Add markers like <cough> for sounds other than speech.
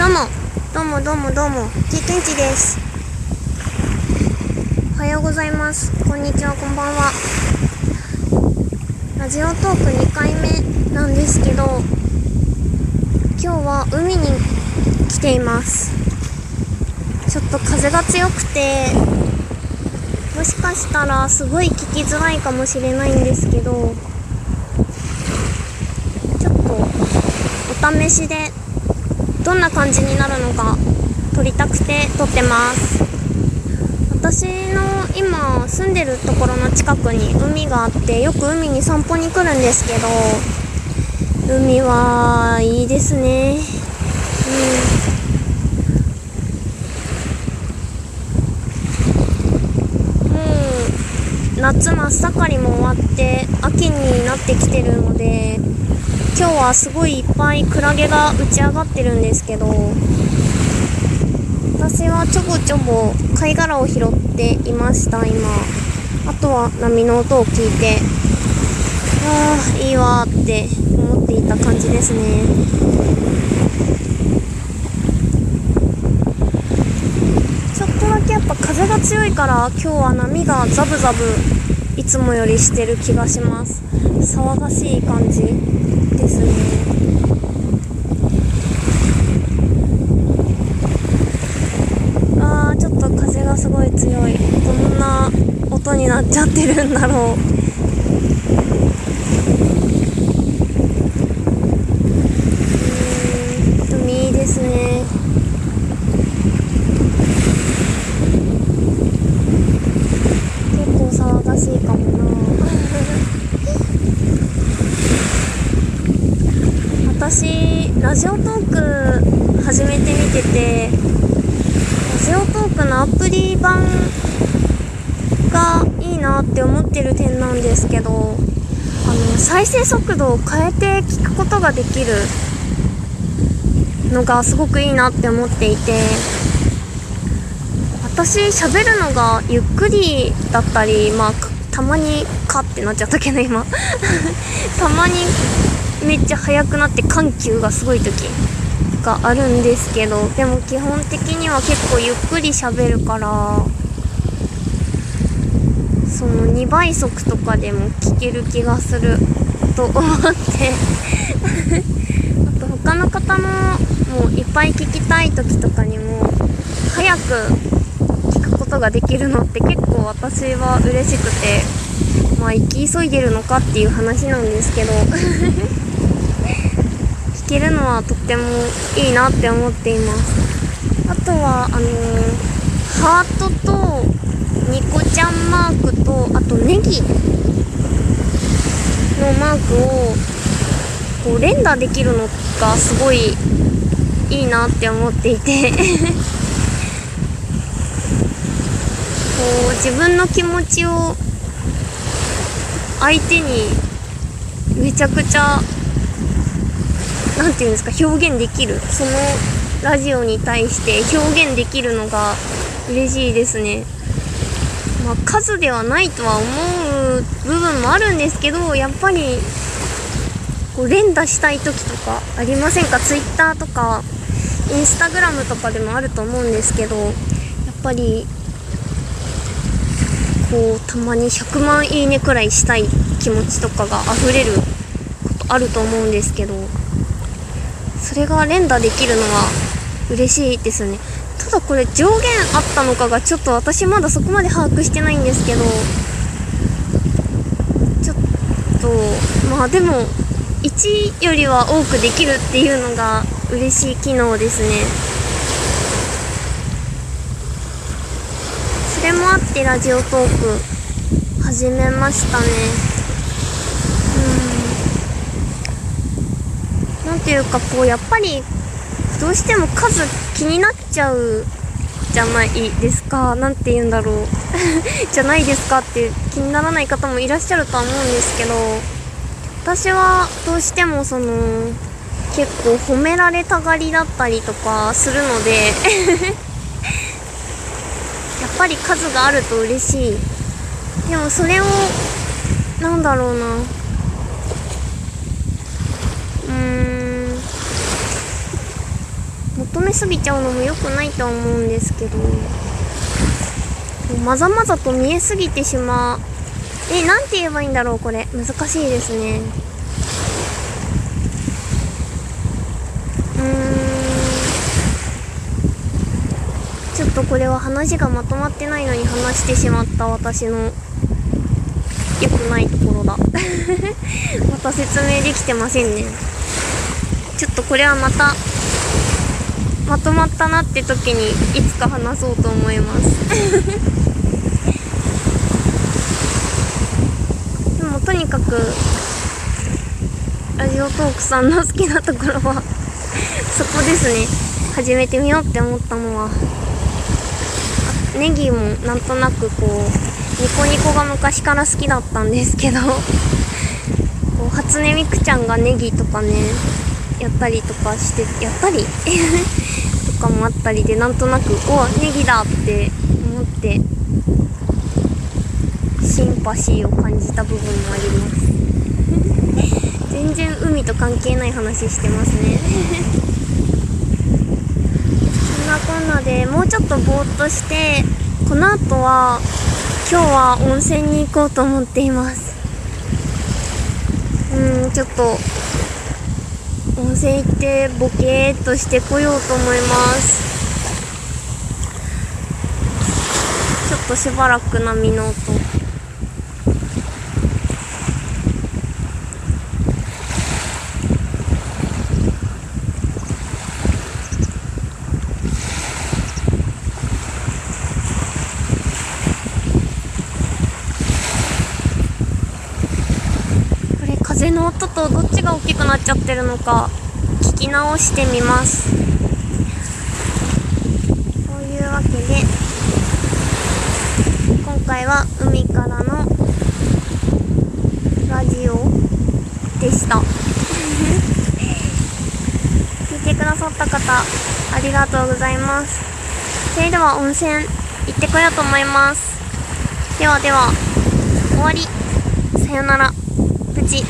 どうも、どうもどうもどうも、経験値です。おはようございます。こんにちは、こんばんは。ラジオトーク2回目なんですけど、今日は海に来ています。ちょっと風が強くて、もしかしたらすごい聞きづらいかもしれないんですけど、ちょっとお試しでどんな感じになるのか撮りたくて撮ってます。私の今住んでるところの近くに海があってよく海に散歩に来るんですけど海はいいですね。うん。夏真っ盛りも終わって秋になってきてるので今日はすごいいっぱいクラゲが打ち上がってるんですけど私はちょぼちょぼ貝殻を拾っていました今。あとは波の音を聞いてああいいわって思っていた感じですね。ちょっとだけやっぱ風が強いから今日は波がザブザブいつもよりしてる気がします。騒がしい感じ。ですね。あーちょっと風がすごい強い。どんな音になっちゃってるんだろううーん海いいですね結構騒がしいかもな私ラジオトーク始めてみててラジオトークのアプリ版がいいなって思ってる点なんですけどあの再生速度を変えて聞くことができるのがすごくいいなって思っていて私喋るのがゆっくりだったりまあたまにカってなっちゃったけど今。<laughs> たまにめっちゃ速くなって緩急がすごい時があるんですけどでも基本的には結構ゆっくり喋るからその2倍速とかでも聞ける気がすると思って。<laughs> あと他の方のもういっぱい聞きたい時とかにも早く聞くことができるのって結構私は嬉しくてまあ行き急いでるのかっていう話なんですけど。<laughs> 聞けるのはとってもいいなって思っています。あとはあのーハートとニコちゃんマークとあとネギのマークをこう連打できるのがすごいいいなって思っていて。<laughs> こう自分の気持ちを相手にめちゃくちゃなんていうんですか表現できる。そのラジオに対して表現できるのが嬉しいですね。まあ数ではないとは思う部分もあるんですけどやっぱりこう連打したい時とかありませんか？Twitter とかインスタグラムとかでもあると思うんですけどやっぱりこうたまに100万いいねくらいしたい気持ちとかが溢れることあると思うんですけどそれが連打できるのは嬉しいですね。ただこれ上限あったのかがちょっと私まだそこまで把握してないんですけどちょっとまあでも1よりは多くできるっていうのが嬉しい機能ですね。それもあってラジオトーク始めましたね。うん。なんていうかこうやっぱりどうしても数気になっちゃうじゃないですか。なんて言うんだろう。<laughs> じゃないですかって気にならない方もいらっしゃるとは思うんですけど私はどうしてもその結構褒められたがりだったりとかするので <laughs> やっぱり数があると嬉しい。でもそれをなんだろうな。うーん。求めすぎちゃうのも良くないとは思うんですけどまざまざと見えすぎてしまう。えなんて言えばいいんだろうこれ。難しいですね。うーん。ちょっとこれは話がまとまってないのに話してしまった私の良くないところだ。<laughs> また説明できてませんね。ちょっとこれはまたまとまったなって時にいつか話そうと思います。<laughs> でもとにかくラジオトークさんの好きなところは <laughs> そこですね。始めてみようって思ったのは。ネギもなんとなくこうニコニコが昔から好きだったんですけどこう初音ミクちゃんがネギとかねやったりとかしてやったり？<laughs> かもあったりでなんとなくおネギだって思ってシンパシーを感じた部分もあります。<laughs> 全然海と関係ない話してますね。<laughs> そんなこんなでもうちょっとぼーっとしてこの後は今日は温泉に行こうと思っています。うんちょっと温泉行ってボケーっとしてこようと思います。ちょっとしばらく波の音。音とどっちが大きくなっちゃってるのか聞き直してみます。というわけで今回は海からのラジオでした。<laughs> 聞いてくださった方ありがとうございます。それでは温泉行ってこようと思います。ではでは終わり。さよなら。プチ